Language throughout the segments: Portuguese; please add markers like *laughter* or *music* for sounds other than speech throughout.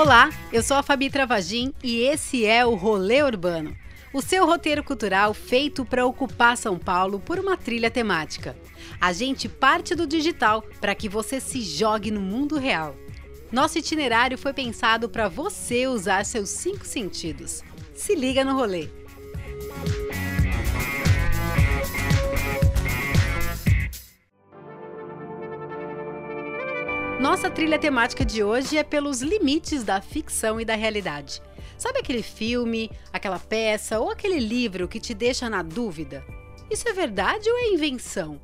Olá, eu sou a Fabi Travagin e esse é o Rolê Urbano, o seu roteiro cultural feito para ocupar São Paulo por uma trilha temática. A gente parte do digital para que você se jogue no mundo real. Nosso itinerário foi pensado para você usar seus cinco sentidos. Se liga no rolê! Nossa trilha temática de hoje é pelos limites da ficção e da realidade. Sabe aquele filme, aquela peça ou aquele livro que te deixa na dúvida? Isso é verdade ou é invenção?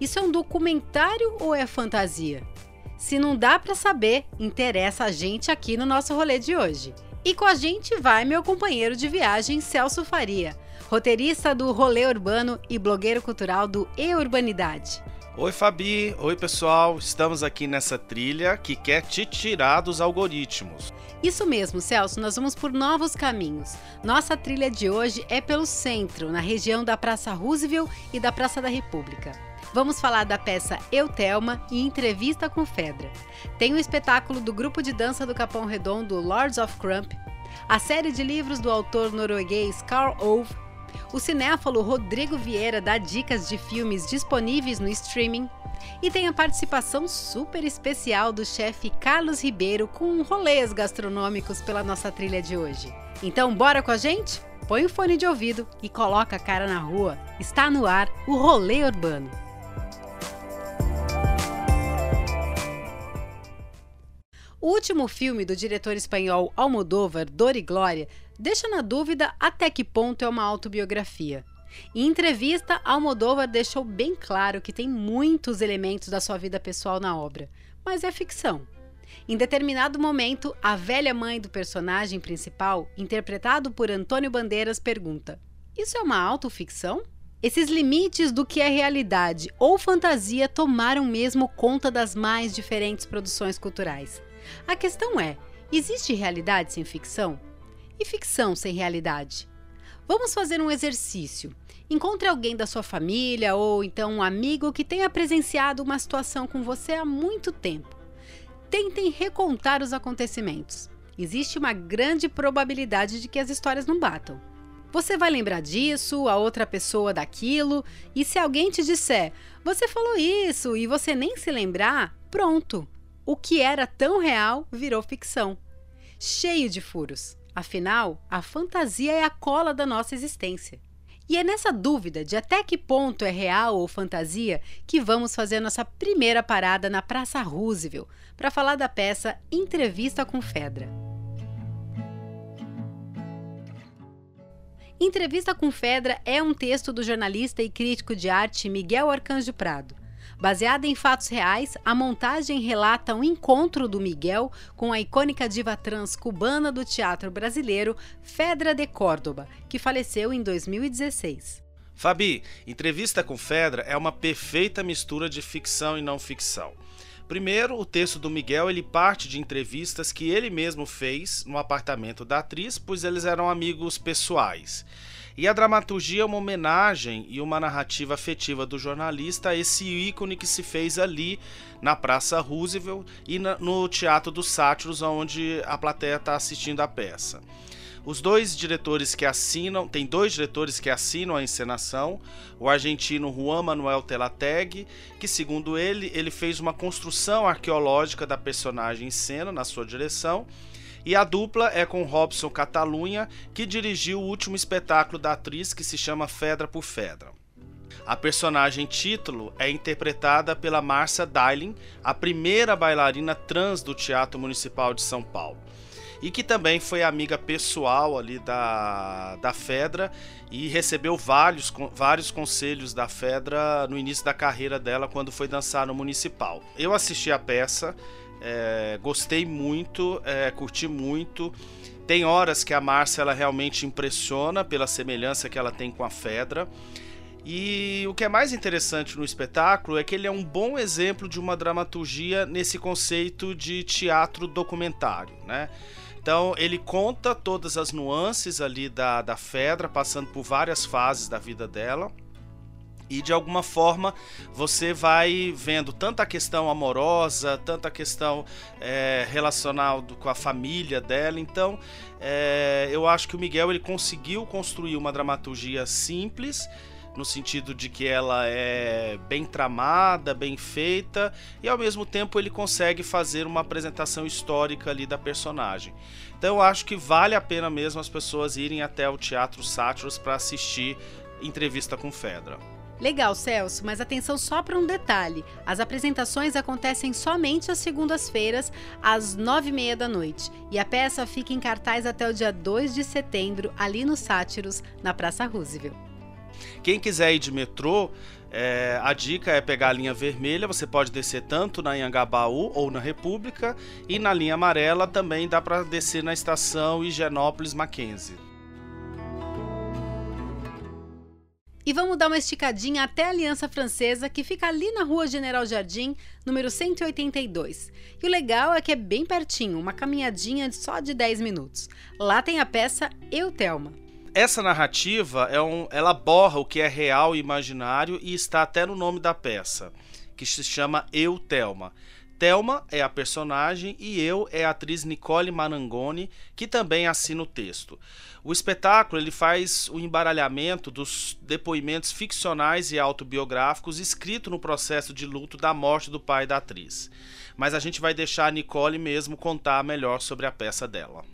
Isso é um documentário ou é fantasia? Se não dá para saber, interessa a gente aqui no nosso rolê de hoje. E com a gente vai meu companheiro de viagem Celso Faria, roteirista do Rolê Urbano e blogueiro cultural do E Urbanidade. Oi Fabi, oi pessoal, estamos aqui nessa trilha que quer te tirar dos algoritmos. Isso mesmo, Celso, nós vamos por novos caminhos. Nossa trilha de hoje é pelo centro, na região da Praça Roosevelt e da Praça da República. Vamos falar da peça Eu Thelma e entrevista com Fedra. Tem o espetáculo do grupo de dança do Capão Redondo Lords of Crump, a série de livros do autor norueguês Carl Ove o cinéfalo Rodrigo Vieira dá dicas de filmes disponíveis no streaming. E tem a participação super especial do chefe Carlos Ribeiro com rolês gastronômicos pela nossa trilha de hoje. Então, bora com a gente? Põe o fone de ouvido e coloca a cara na rua. Está no ar o Rolê Urbano. O último filme do diretor espanhol Almodóvar, Dor e Glória, deixa na dúvida até que ponto é uma autobiografia. Em entrevista, Almodóvar deixou bem claro que tem muitos elementos da sua vida pessoal na obra, mas é ficção. Em determinado momento, a velha mãe do personagem principal, interpretado por Antônio Bandeiras, pergunta: Isso é uma autoficção? Esses limites do que é realidade ou fantasia tomaram mesmo conta das mais diferentes produções culturais. A questão é: existe realidade sem ficção? E ficção sem realidade? Vamos fazer um exercício. Encontre alguém da sua família ou então um amigo que tenha presenciado uma situação com você há muito tempo. Tentem recontar os acontecimentos. Existe uma grande probabilidade de que as histórias não batam. Você vai lembrar disso, a outra pessoa daquilo, e se alguém te disser, você falou isso e você nem se lembrar, pronto. O que era tão real virou ficção. Cheio de furos. Afinal, a fantasia é a cola da nossa existência. E é nessa dúvida de até que ponto é real ou fantasia que vamos fazer nossa primeira parada na Praça Roosevelt para falar da peça Entrevista com Fedra. Entrevista com Fedra é um texto do jornalista e crítico de arte Miguel Arcanjo Prado Baseada em fatos reais, a montagem relata um encontro do Miguel com a icônica diva trans cubana do teatro brasileiro, Fedra de Córdoba, que faleceu em 2016. Fabi, Entrevista com Fedra é uma perfeita mistura de ficção e não ficção. Primeiro, o texto do Miguel ele parte de entrevistas que ele mesmo fez no apartamento da atriz, pois eles eram amigos pessoais. E a dramaturgia é uma homenagem e uma narrativa afetiva do jornalista a esse ícone que se fez ali na Praça Roosevelt e na, no Teatro dos Sátiros, onde a plateia está assistindo a peça. Os dois diretores que assinam, tem dois diretores que assinam a encenação, o argentino Juan Manuel Telateg, que segundo ele, ele fez uma construção arqueológica da personagem em cena na sua direção, e a dupla é com Robson Catalunha, que dirigiu o último espetáculo da atriz que se chama Fedra por Fedra. A personagem título é interpretada pela Marcia Dailin, a primeira bailarina trans do Teatro Municipal de São Paulo. E que também foi amiga pessoal ali da, da Fedra e recebeu vários, vários conselhos da Fedra no início da carreira dela quando foi dançar no Municipal. Eu assisti a peça, é, gostei muito, é, curti muito. Tem horas que a Márcia ela realmente impressiona pela semelhança que ela tem com a Fedra. E o que é mais interessante no espetáculo é que ele é um bom exemplo de uma dramaturgia nesse conceito de teatro documentário, né? Então ele conta todas as nuances ali da, da Fedra, passando por várias fases da vida dela E de alguma forma você vai vendo tanta questão amorosa, tanta questão é, relacional com a família dela. Então é, eu acho que o Miguel ele conseguiu construir uma dramaturgia simples no sentido de que ela é bem tramada, bem feita e ao mesmo tempo ele consegue fazer uma apresentação histórica ali da personagem. Então eu acho que vale a pena mesmo as pessoas irem até o Teatro Sátiros para assistir Entrevista com Fedra. Legal, Celso, mas atenção só para um detalhe: as apresentações acontecem somente às segundas-feiras, às nove e meia da noite, e a peça fica em cartaz até o dia 2 de setembro, ali no Sátiros, na Praça Roosevelt. Quem quiser ir de metrô, é, a dica é pegar a linha vermelha, você pode descer tanto na Anhangabaú ou na República, e na linha amarela também dá para descer na estação Higienópolis Mackenzie. E vamos dar uma esticadinha até a Aliança Francesa, que fica ali na Rua General Jardim, número 182. E o legal é que é bem pertinho, uma caminhadinha só de 10 minutos. Lá tem a peça Eu Thelma. Essa narrativa é um, ela borra o que é real e imaginário e está até no nome da peça, que se chama Eu Thelma. Thelma é a personagem e eu é a atriz Nicole Marangoni, que também assina o texto. O espetáculo ele faz o embaralhamento dos depoimentos ficcionais e autobiográficos escrito no processo de luto da morte do pai da atriz. Mas a gente vai deixar a Nicole mesmo contar melhor sobre a peça dela.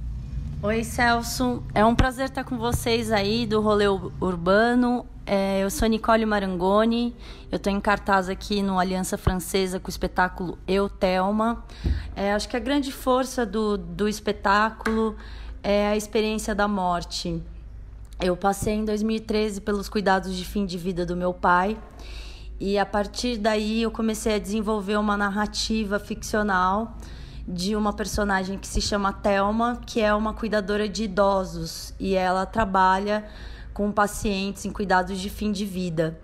Oi, Celso. É um prazer estar com vocês aí do Rolê Urbano. É, eu sou Nicole Marangoni, eu estou em cartaz aqui no Aliança Francesa com o espetáculo Eu, Thelma. É, acho que a grande força do, do espetáculo é a experiência da morte. Eu passei em 2013 pelos cuidados de fim de vida do meu pai e a partir daí eu comecei a desenvolver uma narrativa ficcional de uma personagem que se chama Thelma, que é uma cuidadora de idosos e ela trabalha com pacientes em cuidados de fim de vida.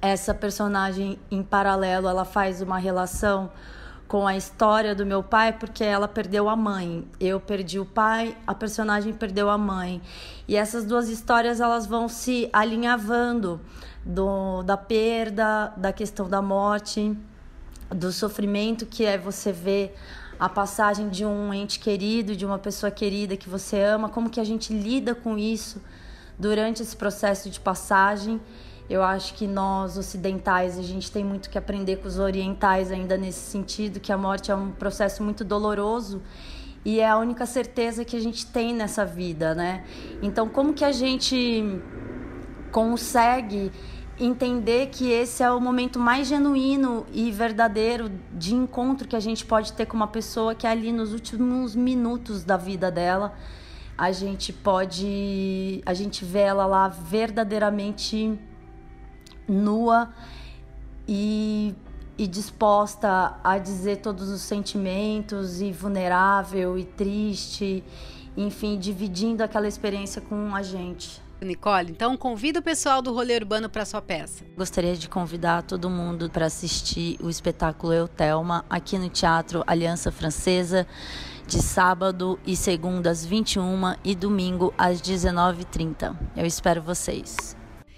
Essa personagem, em paralelo, ela faz uma relação com a história do meu pai, porque ela perdeu a mãe. Eu perdi o pai, a personagem perdeu a mãe. E essas duas histórias elas vão se alinhavando do, da perda, da questão da morte, do sofrimento que é você ver a passagem de um ente querido, de uma pessoa querida que você ama, como que a gente lida com isso durante esse processo de passagem. Eu acho que nós ocidentais a gente tem muito que aprender com os orientais ainda nesse sentido, que a morte é um processo muito doloroso e é a única certeza que a gente tem nessa vida, né? Então, como que a gente consegue entender que esse é o momento mais genuíno e verdadeiro de encontro que a gente pode ter com uma pessoa que é ali nos últimos minutos da vida dela a gente pode. A gente vê ela lá verdadeiramente nua e, e disposta a dizer todos os sentimentos, e vulnerável e triste, enfim, dividindo aquela experiência com a gente. Nicole, então convida o pessoal do rolê urbano para sua peça. Gostaria de convidar todo mundo para assistir o espetáculo Eu Thelma aqui no Teatro Aliança Francesa de sábado e segunda às 21 e domingo às 19h30. Eu espero vocês.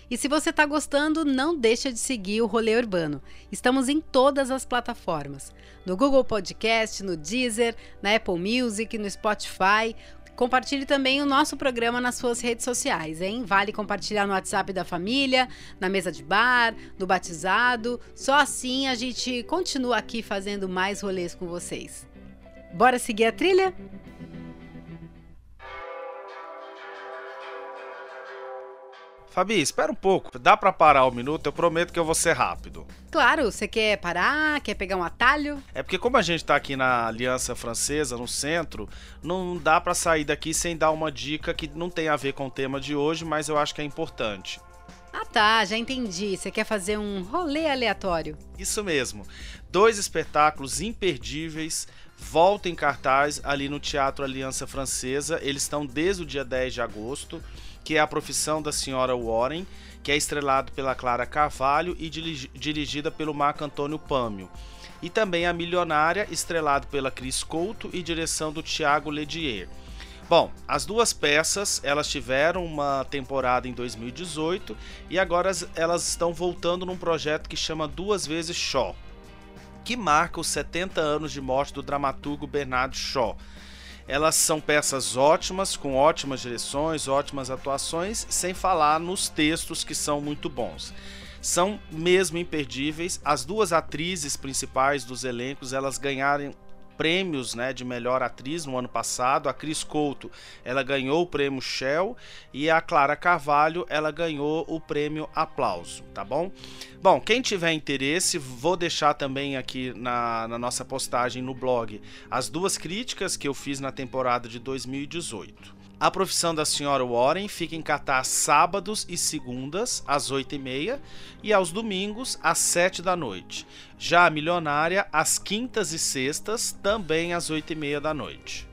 E se você está gostando, não deixa de seguir o Rolê Urbano. Estamos em todas as plataformas: no Google Podcast, no Deezer, na Apple Music, no Spotify. Compartilhe também o nosso programa nas suas redes sociais, hein? Vale compartilhar no WhatsApp da família, na mesa de bar, no batizado. Só assim a gente continua aqui fazendo mais rolês com vocês. Bora seguir a trilha? Fabi, espera um pouco. Dá para parar um minuto? Eu prometo que eu vou ser rápido. Claro, você quer parar? Quer pegar um atalho? É porque como a gente tá aqui na Aliança Francesa, no centro, não dá para sair daqui sem dar uma dica que não tem a ver com o tema de hoje, mas eu acho que é importante. Ah tá, já entendi. Você quer fazer um rolê aleatório. Isso mesmo. Dois espetáculos imperdíveis volta em cartaz ali no Teatro Aliança Francesa. Eles estão desde o dia 10 de agosto, que é a profissão da senhora Warren, que é estrelado pela Clara Carvalho e dirigida pelo Marco Antônio Pâmio. E também a Milionária, estrelado pela Cris Couto e direção do Tiago Ledier. Bom, as duas peças elas tiveram uma temporada em 2018 e agora elas estão voltando num projeto que chama Duas Vezes Shaw, que marca os 70 anos de morte do dramaturgo Bernard Shaw. Elas são peças ótimas, com ótimas direções, ótimas atuações, sem falar nos textos que são muito bons são mesmo imperdíveis. As duas atrizes principais dos elencos, elas ganharam prêmios né, de melhor atriz no ano passado. A Cris Couto ela ganhou o prêmio Shell e a Clara Carvalho ela ganhou o prêmio Aplauso, tá bom? Bom, quem tiver interesse, vou deixar também aqui na, na nossa postagem no blog as duas críticas que eu fiz na temporada de 2018. A profissão da senhora Warren fica em cartaz sábados e segundas, às 8h30, e aos domingos, às 7 da noite. Já a milionária, às quintas e sextas, também às 8h30 da noite.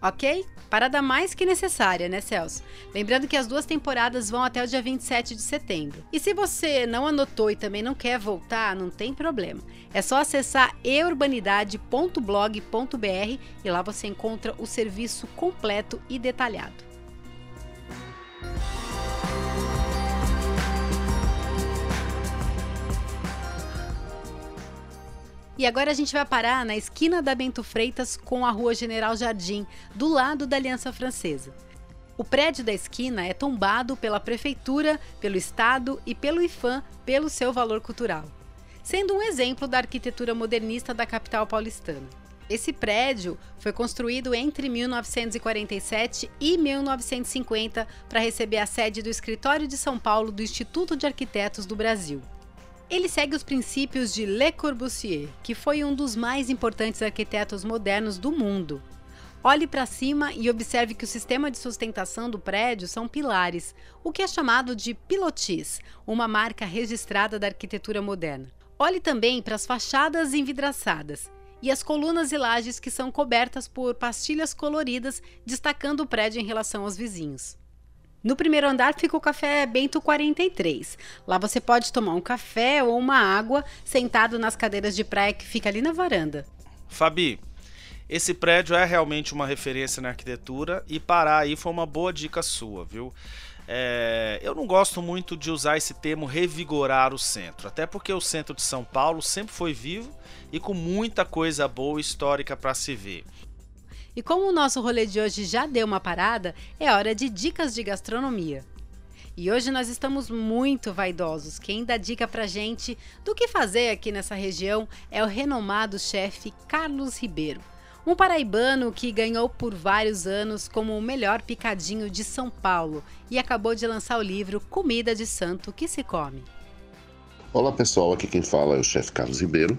Ok? Parada mais que necessária, né, Celso? Lembrando que as duas temporadas vão até o dia 27 de setembro. E se você não anotou e também não quer voltar, não tem problema. É só acessar eurbanidade.blog.br e lá você encontra o serviço completo e detalhado. E agora a gente vai parar na esquina da Bento Freitas com a Rua General Jardim, do lado da Aliança Francesa. O prédio da esquina é tombado pela Prefeitura, pelo Estado e pelo IFAM pelo seu valor cultural, sendo um exemplo da arquitetura modernista da capital paulistana. Esse prédio foi construído entre 1947 e 1950 para receber a sede do Escritório de São Paulo do Instituto de Arquitetos do Brasil. Ele segue os princípios de Le Corbusier, que foi um dos mais importantes arquitetos modernos do mundo. Olhe para cima e observe que o sistema de sustentação do prédio são pilares, o que é chamado de pilotis, uma marca registrada da arquitetura moderna. Olhe também para as fachadas envidraçadas e as colunas e lajes que são cobertas por pastilhas coloridas, destacando o prédio em relação aos vizinhos. No primeiro andar fica o Café Bento 43. Lá você pode tomar um café ou uma água sentado nas cadeiras de praia que fica ali na varanda. Fabi, esse prédio é realmente uma referência na arquitetura e parar aí foi uma boa dica sua, viu? É, eu não gosto muito de usar esse termo revigorar o centro, até porque o centro de São Paulo sempre foi vivo e com muita coisa boa histórica para se ver. E como o nosso rolê de hoje já deu uma parada, é hora de dicas de gastronomia. E hoje nós estamos muito vaidosos. Quem dá dica pra gente do que fazer aqui nessa região é o renomado chefe Carlos Ribeiro, um paraibano que ganhou por vários anos como o melhor picadinho de São Paulo e acabou de lançar o livro Comida de Santo que se come. Olá pessoal, aqui quem fala é o chefe Carlos Ribeiro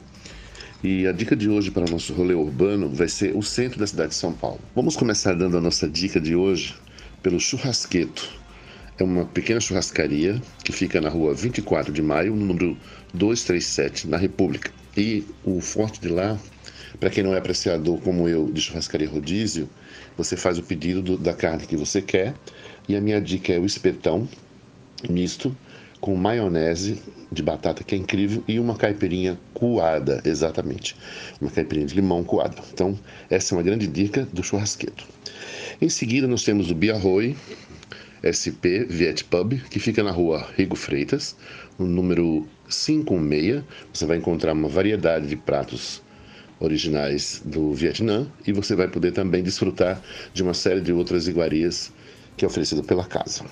e a dica de hoje para o nosso rolê urbano vai ser o centro da cidade de São Paulo. Vamos começar dando a nossa dica de hoje pelo Churrasqueto. É uma pequena churrascaria que fica na rua 24 de maio, no número 237, na República. E o forte de lá, para quem não é apreciador como eu de churrascaria rodízio, você faz o pedido do, da carne que você quer. E a minha dica é o espetão misto com maionese de batata, que é incrível, e uma caipirinha coada, exatamente. Uma caipirinha de limão coada. Então, essa é uma grande dica do churrasqueiro. Em seguida, nós temos o Biarroi SP Viet Pub, que fica na rua Rigo Freitas, no número 56. Você vai encontrar uma variedade de pratos originais do Vietnã e você vai poder também desfrutar de uma série de outras iguarias que é oferecida pela casa.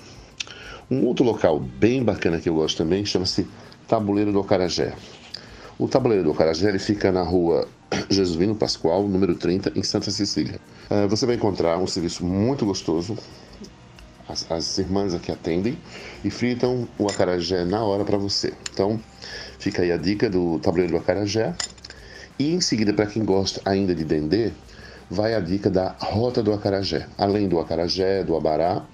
Um outro local bem bacana que eu gosto também chama-se Tabuleiro do Acarajé. O Tabuleiro do Acarajé ele fica na rua *coughs* Jesuíno Pascoal, número 30, em Santa Cecília. Uh, você vai encontrar um serviço muito gostoso. As, as irmãs aqui atendem e fritam o acarajé na hora para você. Então, fica aí a dica do Tabuleiro do Acarajé. E em seguida, para quem gosta ainda de dendê, vai a dica da Rota do Acarajé. Além do acarajé, do abará,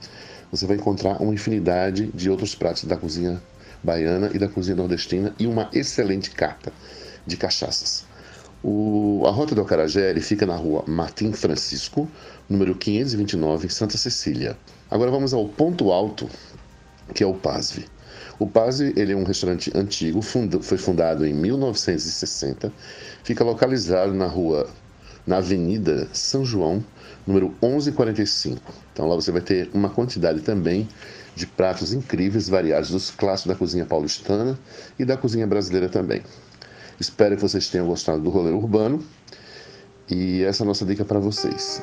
você vai encontrar uma infinidade de outros pratos da cozinha baiana e da cozinha nordestina e uma excelente carta de cachaças. O, a Rota do Acarajé fica na rua Martim Francisco, número 529, em Santa Cecília. Agora vamos ao ponto alto, que é o Pasve. O Pazzi ele é um restaurante antigo, foi fundado em 1960, fica localizado na rua na Avenida São João, número 1145. Então lá você vai ter uma quantidade também de pratos incríveis, variados dos clássicos da cozinha paulistana e da cozinha brasileira também. Espero que vocês tenham gostado do rolê urbano e essa é a nossa dica para vocês.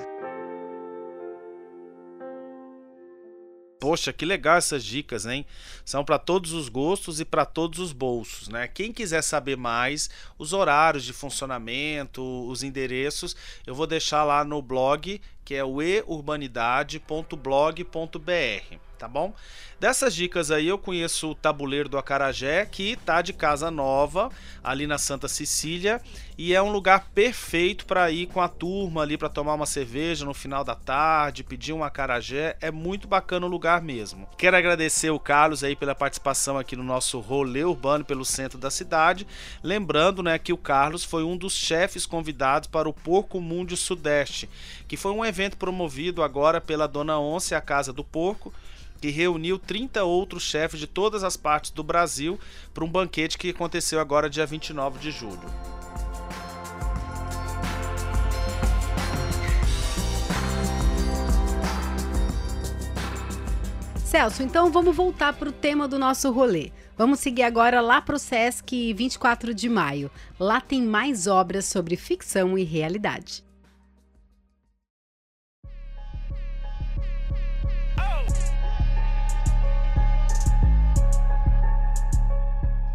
Poxa, que legal essas dicas, hein? São para todos os gostos e para todos os bolsos, né? Quem quiser saber mais, os horários de funcionamento, os endereços, eu vou deixar lá no blog, que é o eurbanidade.blog.br tá bom? Dessas dicas aí eu conheço o Tabuleiro do Acarajé, que tá de casa nova, ali na Santa Cecília, e é um lugar perfeito para ir com a turma ali para tomar uma cerveja no final da tarde, pedir um acarajé, é muito bacana o lugar mesmo. Quero agradecer o Carlos aí pela participação aqui no nosso rolê urbano pelo centro da cidade, lembrando, né, que o Carlos foi um dos chefes convidados para o Porco Mundo Sudeste, que foi um evento promovido agora pela Dona Once, a Casa do Porco, que reuniu 30 outros chefes de todas as partes do Brasil para um banquete que aconteceu agora dia 29 de julho. Celso, então vamos voltar para o tema do nosso rolê. Vamos seguir agora lá para o Sesc 24 de maio. Lá tem mais obras sobre ficção e realidade.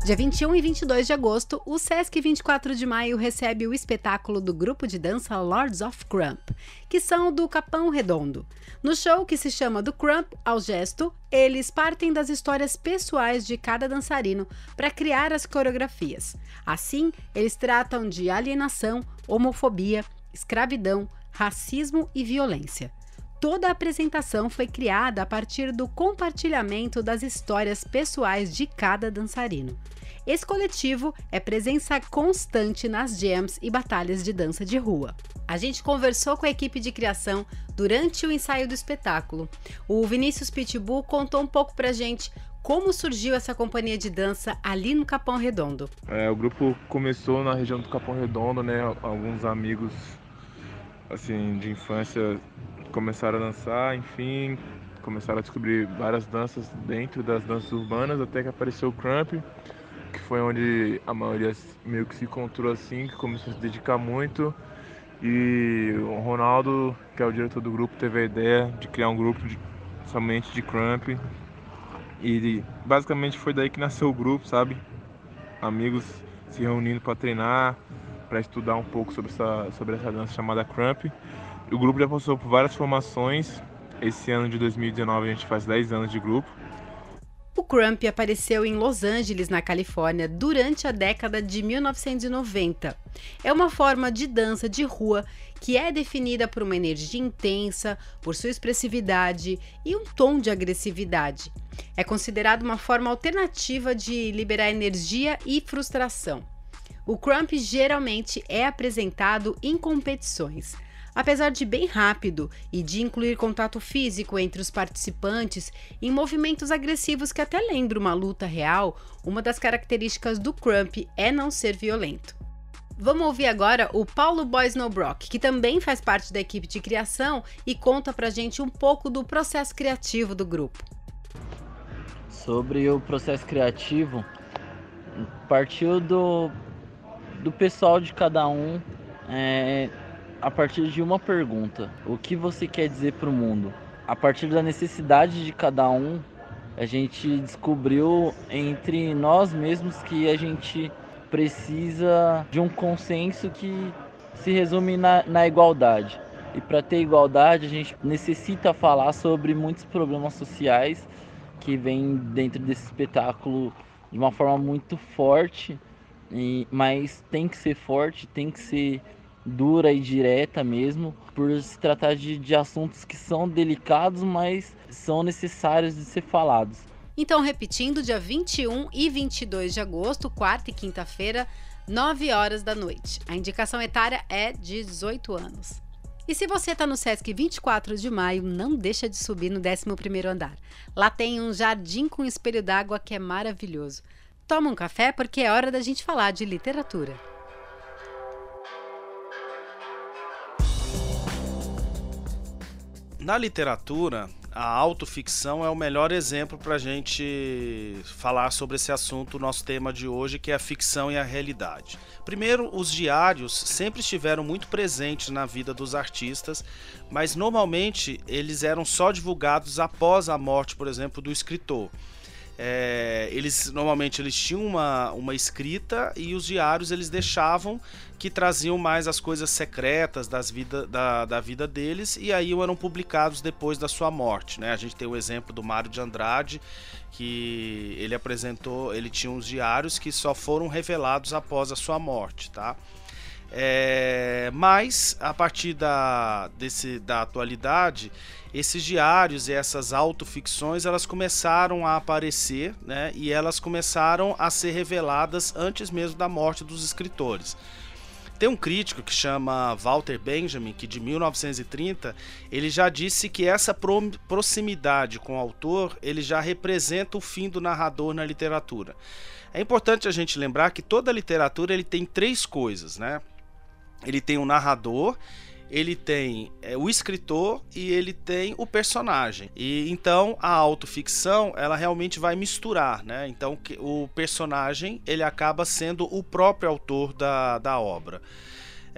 Dia 21 e 22 de agosto, o Sesc 24 de Maio recebe o espetáculo do grupo de dança Lords of Crump, que são do Capão Redondo. No show, que se chama Do Crump ao Gesto, eles partem das histórias pessoais de cada dançarino para criar as coreografias. Assim, eles tratam de alienação, homofobia, escravidão, racismo e violência. Toda a apresentação foi criada a partir do compartilhamento das histórias pessoais de cada dançarino. Esse coletivo é presença constante nas jams e batalhas de dança de rua. A gente conversou com a equipe de criação durante o ensaio do espetáculo. O Vinícius Pitbull contou um pouco pra gente como surgiu essa companhia de dança ali no Capão Redondo. É, o grupo começou na região do Capão Redondo, né? Alguns amigos assim de infância começaram a dançar, enfim, começaram a descobrir várias danças dentro das danças urbanas, até que apareceu o Crump que foi onde a maioria meio que se encontrou assim, que começou a se dedicar muito. E o Ronaldo, que é o diretor do grupo, teve a ideia de criar um grupo de, somente de crump. E basicamente foi daí que nasceu o grupo, sabe? Amigos se reunindo para treinar, para estudar um pouco sobre essa, sobre essa dança chamada crump. O grupo já passou por várias formações. Esse ano de 2019 a gente faz 10 anos de grupo. O Crump apareceu em Los Angeles, na Califórnia, durante a década de 1990. É uma forma de dança de rua que é definida por uma energia intensa, por sua expressividade e um tom de agressividade. É considerado uma forma alternativa de liberar energia e frustração. O Crump geralmente é apresentado em competições. Apesar de bem rápido e de incluir contato físico entre os participantes em movimentos agressivos que até lembram uma luta real, uma das características do Crump é não ser violento. Vamos ouvir agora o Paulo Boisnobrock, que também faz parte da equipe de criação e conta pra gente um pouco do processo criativo do grupo. Sobre o processo criativo, partiu do, do pessoal de cada um é, a partir de uma pergunta: o que você quer dizer para o mundo? A partir da necessidade de cada um, a gente descobriu entre nós mesmos que a gente precisa de um consenso que se resume na, na igualdade. E para ter igualdade, a gente necessita falar sobre muitos problemas sociais que vêm dentro desse espetáculo de uma forma muito forte, e, mas tem que ser forte, tem que ser dura e direta mesmo, por se tratar de, de assuntos que são delicados, mas são necessários de ser falados. Então, repetindo, dia 21 e 22 de agosto, quarta e quinta-feira, 9 horas da noite. A indicação etária é de 18 anos. E se você está no Sesc 24 de maio, não deixa de subir no 11º andar. Lá tem um jardim com espelho d'água que é maravilhoso. Toma um café porque é hora da gente falar de literatura. Na literatura, a autoficção é o melhor exemplo para a gente falar sobre esse assunto, nosso tema de hoje, que é a ficção e a realidade. Primeiro, os diários sempre estiveram muito presentes na vida dos artistas, mas normalmente eles eram só divulgados após a morte, por exemplo, do escritor. É, eles normalmente eles tinham uma, uma escrita e os diários eles deixavam que traziam mais as coisas secretas das vida, da, da vida deles e aí eram publicados depois da sua morte. Né? A gente tem o exemplo do Mário de Andrade, que ele apresentou, ele tinha uns diários que só foram revelados após a sua morte. Tá? É, mas a partir da, desse, da atualidade, esses diários e essas autoficções elas começaram a aparecer né, e elas começaram a ser reveladas antes mesmo da morte dos escritores. Tem um crítico que chama Walter Benjamin, que de 1930, ele já disse que essa pro proximidade com o autor, ele já representa o fim do narrador na literatura. É importante a gente lembrar que toda literatura ele tem três coisas, né? Ele tem um narrador, ele tem é, o escritor e ele tem o personagem. E então a autoficção ela realmente vai misturar, né? Então o personagem ele acaba sendo o próprio autor da, da obra.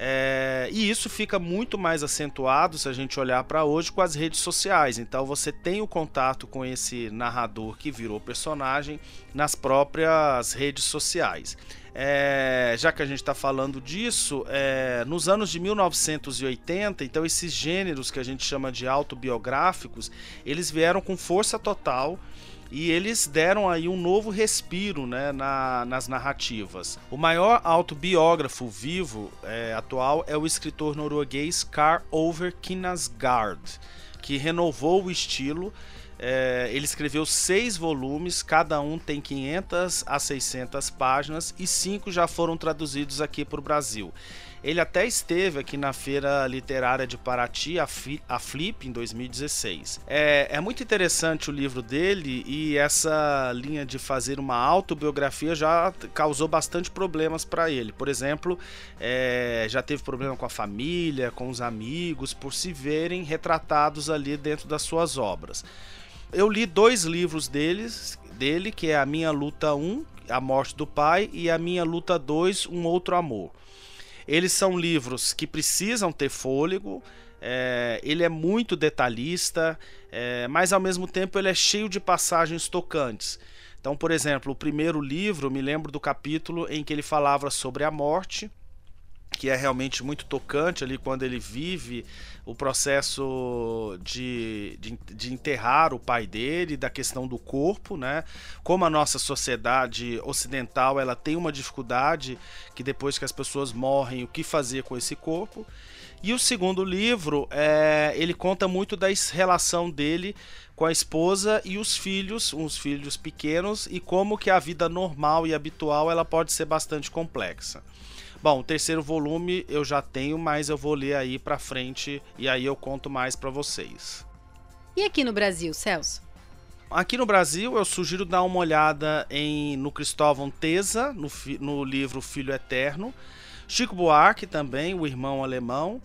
É, e isso fica muito mais acentuado se a gente olhar para hoje com as redes sociais. Então você tem o contato com esse narrador que virou personagem nas próprias redes sociais. É, já que a gente está falando disso, é, nos anos de 1980, então esses gêneros que a gente chama de autobiográficos, eles vieram com força total e eles deram aí um novo respiro né, na, nas narrativas. O maior autobiógrafo vivo é, atual é o escritor norueguês Karl Over Knausgaard, que renovou o estilo. É, ele escreveu seis volumes, cada um tem 500 a 600 páginas e cinco já foram traduzidos aqui para o Brasil. Ele até esteve aqui na Feira Literária de Paraty, a, Flip, em 2016. É, é muito interessante o livro dele e essa linha de fazer uma autobiografia já causou bastante problemas para ele. Por exemplo, é, já teve problema com a família, com os amigos, por se verem retratados ali dentro das suas obras. Eu li dois livros deles, dele, que é A Minha Luta 1, A Morte do Pai, e A Minha Luta 2, Um Outro Amor. Eles são livros que precisam ter fôlego. É, ele é muito detalhista, é, mas ao mesmo tempo ele é cheio de passagens tocantes. Então, por exemplo, o primeiro livro, me lembro do capítulo em que ele falava sobre a morte, que é realmente muito tocante ali quando ele vive o processo de, de, de, enterrar o pai dele, da questão do corpo, né? Como a nossa sociedade ocidental ela tem uma dificuldade que depois que as pessoas morrem, o que fazer com esse corpo. E o segundo livro, é, ele conta muito da relação dele com a esposa e os filhos, uns filhos pequenos, e como que a vida normal e habitual ela pode ser bastante complexa. Bom, o terceiro volume eu já tenho, mas eu vou ler aí para frente e aí eu conto mais para vocês. E aqui no Brasil, Celso? Aqui no Brasil, eu sugiro dar uma olhada em no Cristóvão Teza, no, no livro Filho Eterno. Chico Buarque também, o irmão alemão.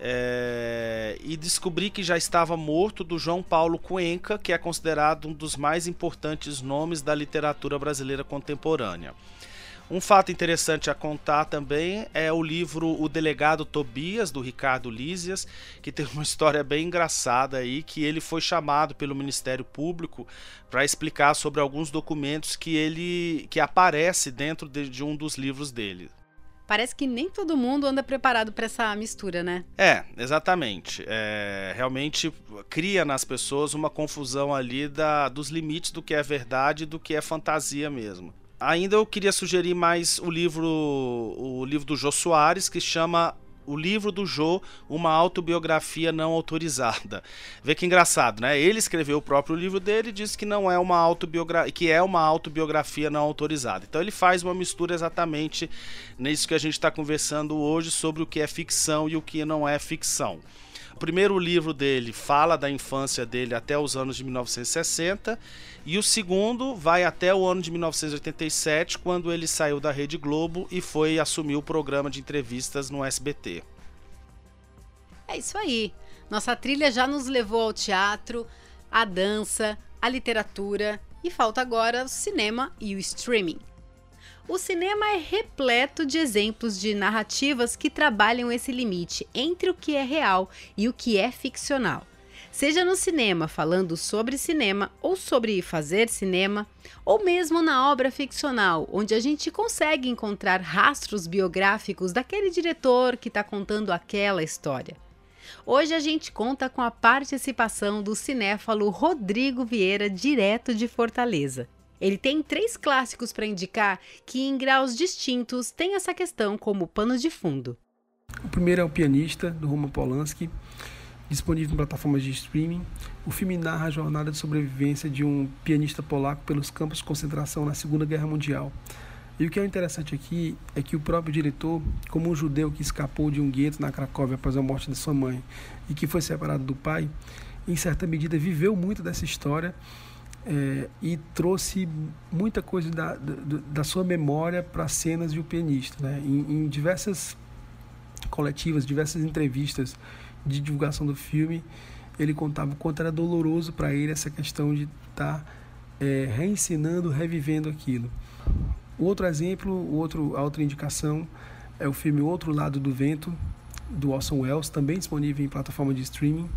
É, e descobri que já estava morto do João Paulo Cuenca, que é considerado um dos mais importantes nomes da literatura brasileira contemporânea. Um fato interessante a contar também é o livro O Delegado Tobias, do Ricardo Lísias, que tem uma *laughs* história bem engraçada aí, que ele foi chamado pelo Ministério Público para explicar sobre alguns documentos que ele que aparece dentro de, de um dos livros dele. Parece que nem todo mundo anda preparado para essa mistura, né? É, exatamente. É, realmente cria nas pessoas uma confusão ali da, dos limites do que é verdade e do que é fantasia mesmo. Ainda eu queria sugerir mais o livro, o livro do Jô Soares, que chama o livro do Jô, uma autobiografia não autorizada. Vê que engraçado, né? Ele escreveu o próprio livro dele e diz que não é uma autobiografia, que é uma autobiografia não autorizada. Então ele faz uma mistura exatamente nisso que a gente está conversando hoje sobre o que é ficção e o que não é ficção. O primeiro livro dele fala da infância dele até os anos de 1960 e o segundo vai até o ano de 1987, quando ele saiu da Rede Globo e foi assumir o programa de entrevistas no SBT. É isso aí. Nossa trilha já nos levou ao teatro, à dança, à literatura e falta agora o cinema e o streaming. O cinema é repleto de exemplos de narrativas que trabalham esse limite entre o que é real e o que é ficcional. Seja no cinema falando sobre cinema ou sobre fazer cinema, ou mesmo na obra ficcional, onde a gente consegue encontrar rastros biográficos daquele diretor que está contando aquela história. Hoje a gente conta com a participação do cinéfalo Rodrigo Vieira, direto de Fortaleza. Ele tem três clássicos para indicar que, em graus distintos, têm essa questão como pano de fundo. O primeiro é O Pianista, do Roman Polanski, disponível em plataformas de streaming. O filme narra a jornada de sobrevivência de um pianista polaco pelos campos de concentração na Segunda Guerra Mundial. E o que é interessante aqui é que o próprio diretor, como um judeu que escapou de um gueto na Cracóvia após a morte de sua mãe e que foi separado do pai, em certa medida viveu muito dessa história é, e trouxe muita coisa da, da, da sua memória para cenas de O Pianista. Né? Em, em diversas coletivas, diversas entrevistas de divulgação do filme, ele contava o quanto era doloroso para ele essa questão de estar tá, é, reensinando, revivendo aquilo. Outro exemplo, outro, a outra indicação é o filme Outro Lado do Vento, do Orson Welles, também disponível em plataforma de streaming.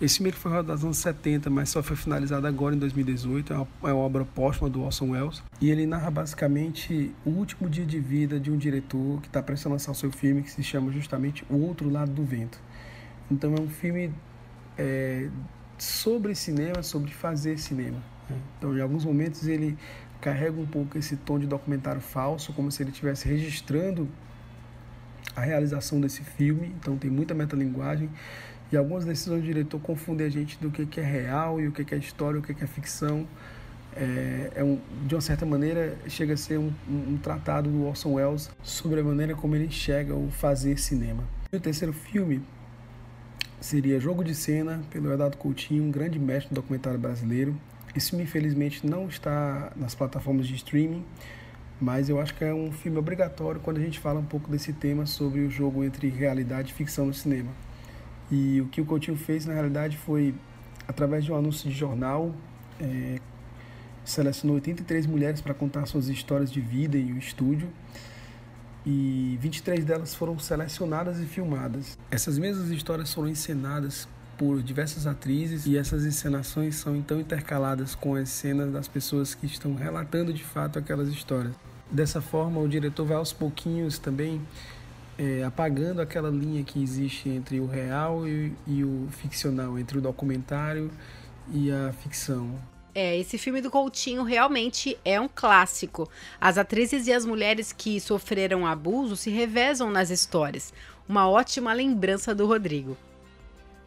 Esse filme foi rodado nos anos 70, mas só foi finalizado agora em 2018. É uma, é uma obra póstuma do Orson Welles. E ele narra basicamente o último dia de vida de um diretor que está prestes a lançar o seu filme, que se chama justamente O Outro Lado do Vento. Então é um filme é, sobre cinema, sobre fazer cinema. Então, em alguns momentos, ele carrega um pouco esse tom de documentário falso, como se ele estivesse registrando a realização desse filme. Então, tem muita metalinguagem. E algumas decisões do diretor confundem a gente do que, que é real e o que, que é história, o que, que é ficção. É, é um, de uma certa maneira, chega a ser um, um, um tratado do Orson Welles sobre a maneira como ele enxerga o fazer cinema. E o terceiro filme seria Jogo de Cena, pelo Eduardo Coutinho, um grande mestre do documentário brasileiro. Esse filme, infelizmente, não está nas plataformas de streaming, mas eu acho que é um filme obrigatório quando a gente fala um pouco desse tema sobre o jogo entre realidade e ficção no cinema. E o que o Coutinho fez, na realidade, foi, através de um anúncio de jornal, é, selecionou 83 mulheres para contar suas histórias de vida em um estúdio e 23 delas foram selecionadas e filmadas. Essas mesmas histórias foram encenadas por diversas atrizes e essas encenações são então intercaladas com as cenas das pessoas que estão relatando de fato aquelas histórias. Dessa forma, o diretor vai aos pouquinhos também é, apagando aquela linha que existe entre o real e, e o ficcional, entre o documentário e a ficção. É, esse filme do Coutinho realmente é um clássico. As atrizes e as mulheres que sofreram abuso se revezam nas histórias. Uma ótima lembrança do Rodrigo.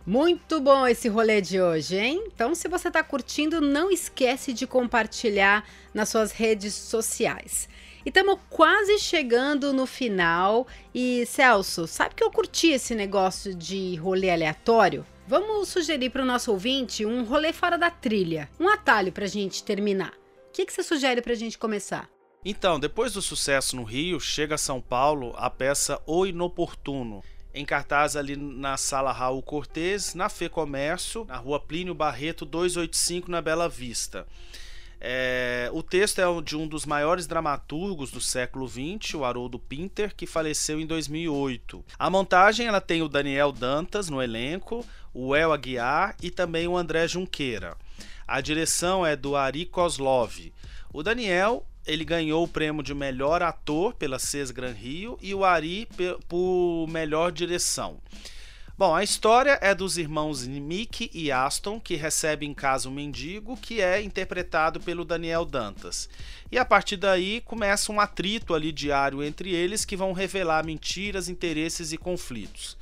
Muito bom esse rolê de hoje, hein? Então, se você está curtindo, não esquece de compartilhar nas suas redes sociais. E estamos quase chegando no final. E Celso, sabe que eu curti esse negócio de rolê aleatório? Vamos sugerir para o nosso ouvinte um rolê fora da trilha, um atalho para a gente terminar. O que, que você sugere para a gente começar? Então, depois do sucesso no Rio, chega a São Paulo a peça O Inoportuno, em cartaz ali na Sala Raul Cortez, na Fê Comércio, na rua Plínio Barreto 285, na Bela Vista. É, o texto é de um dos maiores dramaturgos do século XX, o Haroldo Pinter, que faleceu em 2008. A montagem ela tem o Daniel Dantas no elenco, o El Aguiar e também o André Junqueira. A direção é do Ari Kozlov. O Daniel ele ganhou o prêmio de melhor ator pela CES Gran Rio e o Ari por melhor direção. Bom, a história é dos irmãos Mickey e Aston, que recebem em casa um mendigo, que é interpretado pelo Daniel Dantas. E a partir daí começa um atrito ali diário entre eles que vão revelar mentiras, interesses e conflitos.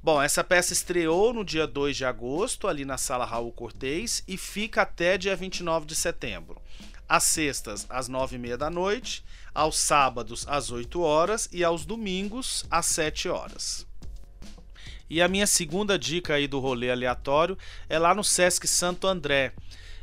Bom, essa peça estreou no dia 2 de agosto, ali na Sala Raul Cortez, e fica até dia 29 de setembro às sextas às nove e meia da noite, aos sábados às 8 horas e aos domingos às 7 horas. E a minha segunda dica aí do rolê aleatório é lá no Sesc Santo André.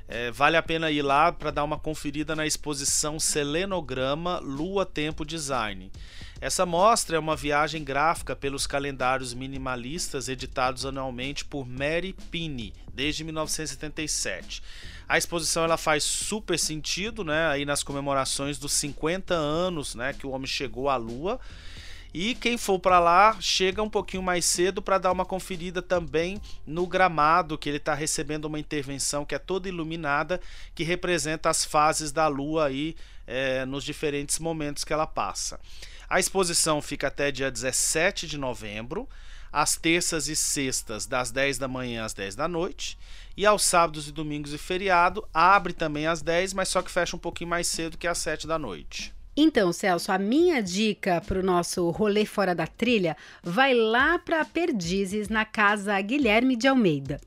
É, vale a pena ir lá para dar uma conferida na exposição Selenograma Lua Tempo Design. Essa mostra é uma viagem gráfica pelos calendários minimalistas editados anualmente por Mary Pinney desde 1977. A exposição ela faz super sentido, né, aí nas comemorações dos 50 anos, né, que o homem chegou à Lua. E quem for para lá chega um pouquinho mais cedo para dar uma conferida também no gramado, que ele está recebendo uma intervenção que é toda iluminada, que representa as fases da Lua aí é, nos diferentes momentos que ela passa. A exposição fica até dia 17 de novembro, às terças e sextas, das 10 da manhã às 10 da noite. E aos sábados e domingos e feriado, abre também às 10, mas só que fecha um pouquinho mais cedo que às 7 da noite. Então, Celso, a minha dica para o nosso rolê fora da trilha vai lá para Perdizes, na casa Guilherme de Almeida.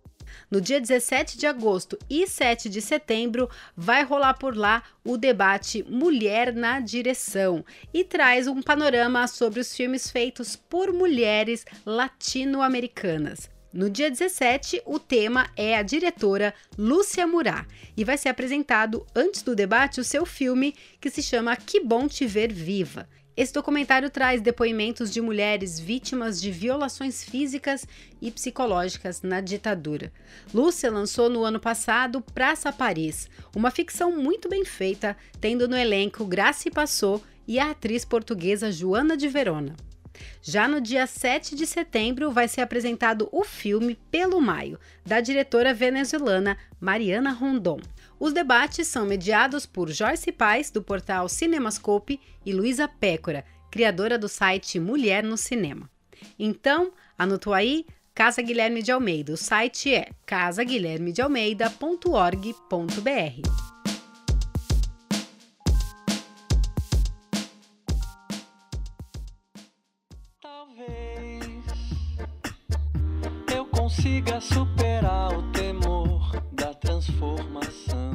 No dia 17 de agosto e 7 de setembro, vai rolar por lá o debate Mulher na Direção e traz um panorama sobre os filmes feitos por mulheres latino-americanas. No dia 17, o tema é a diretora Lúcia Murá e vai ser apresentado antes do debate o seu filme que se chama Que Bom Te Ver Viva. Esse documentário traz depoimentos de mulheres vítimas de violações físicas e psicológicas na ditadura. Lúcia lançou no ano passado Praça Paris, uma ficção muito bem feita, tendo no elenco Grace Passou e a atriz portuguesa Joana de Verona. Já no dia 7 de setembro vai ser apresentado o filme Pelo Maio, da diretora venezuelana Mariana Rondon. Os debates são mediados por Joyce Paz, do portal Cinemascope, e Luísa Pécora, criadora do site Mulher no Cinema. Então, anotou aí? Casa Guilherme de Almeida. O site é casaguilhermedealmeida.org.br. consiga superar o temor da transformação.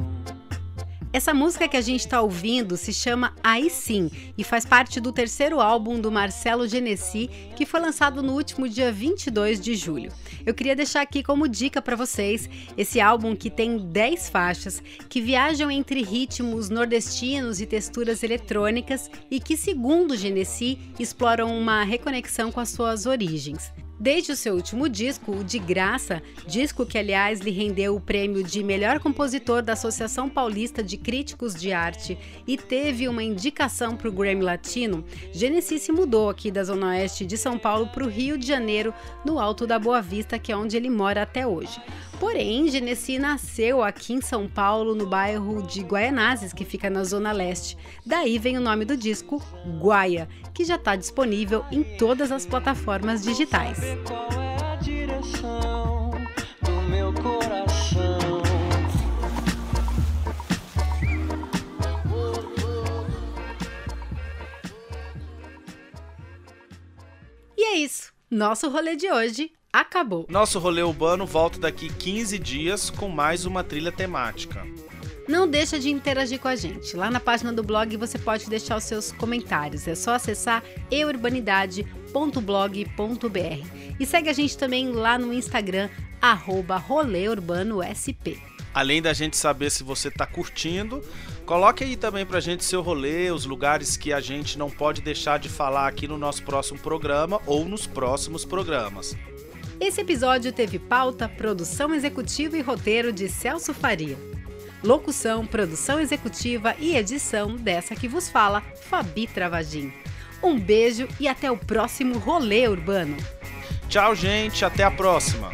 Essa música que a gente está ouvindo se chama Aí Sim e faz parte do terceiro álbum do Marcelo Genesi, que foi lançado no último dia 22 de julho. Eu queria deixar aqui como dica para vocês esse álbum que tem 10 faixas que viajam entre ritmos nordestinos e texturas eletrônicas e que, segundo Genesi, exploram uma reconexão com as suas origens. Desde o seu último disco, o De Graça, disco que aliás lhe rendeu o prêmio de melhor compositor da Associação Paulista de Críticos de Arte e teve uma indicação para o Grammy Latino, Genesis se mudou aqui da Zona Oeste de São Paulo para o Rio de Janeiro, no Alto da Boa Vista, que é onde ele mora até hoje. Porém, Genesi nasceu aqui em São Paulo, no bairro de Guaianazes, que fica na Zona Leste. Daí vem o nome do disco, Guaia, que já está disponível em todas as plataformas digitais. E é isso. Nosso rolê de hoje acabou. Nosso rolê urbano volta daqui 15 dias com mais uma trilha temática. Não deixa de interagir com a gente. Lá na página do blog você pode deixar os seus comentários. É só acessar eurbanidade.blog.br. E segue a gente também lá no Instagram, arroba Além da gente saber se você está curtindo, coloque aí também pra gente seu rolê, os lugares que a gente não pode deixar de falar aqui no nosso próximo programa ou nos próximos programas. Esse episódio teve pauta, produção executiva e roteiro de Celso Faria. Locução, produção executiva e edição dessa que vos fala, Fabi Travagin. Um beijo e até o próximo rolê urbano. Tchau, gente, até a próxima.